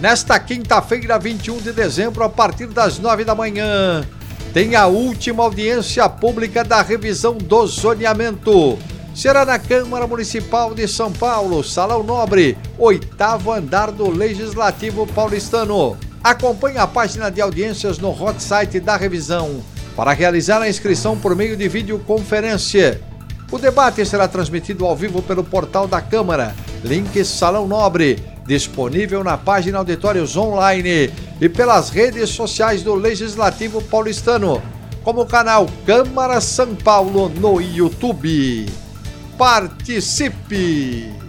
Nesta quinta-feira, 21 de dezembro, a partir das 9 da manhã, tem a última audiência pública da revisão do zoneamento. Será na Câmara Municipal de São Paulo, Salão Nobre, oitavo andar do Legislativo Paulistano. Acompanhe a página de audiências no hot site da revisão para realizar a inscrição por meio de videoconferência. O debate será transmitido ao vivo pelo portal da Câmara, link Salão Nobre, disponível na página Auditórios Online e pelas redes sociais do Legislativo Paulistano, como o canal Câmara São Paulo no YouTube. Participe!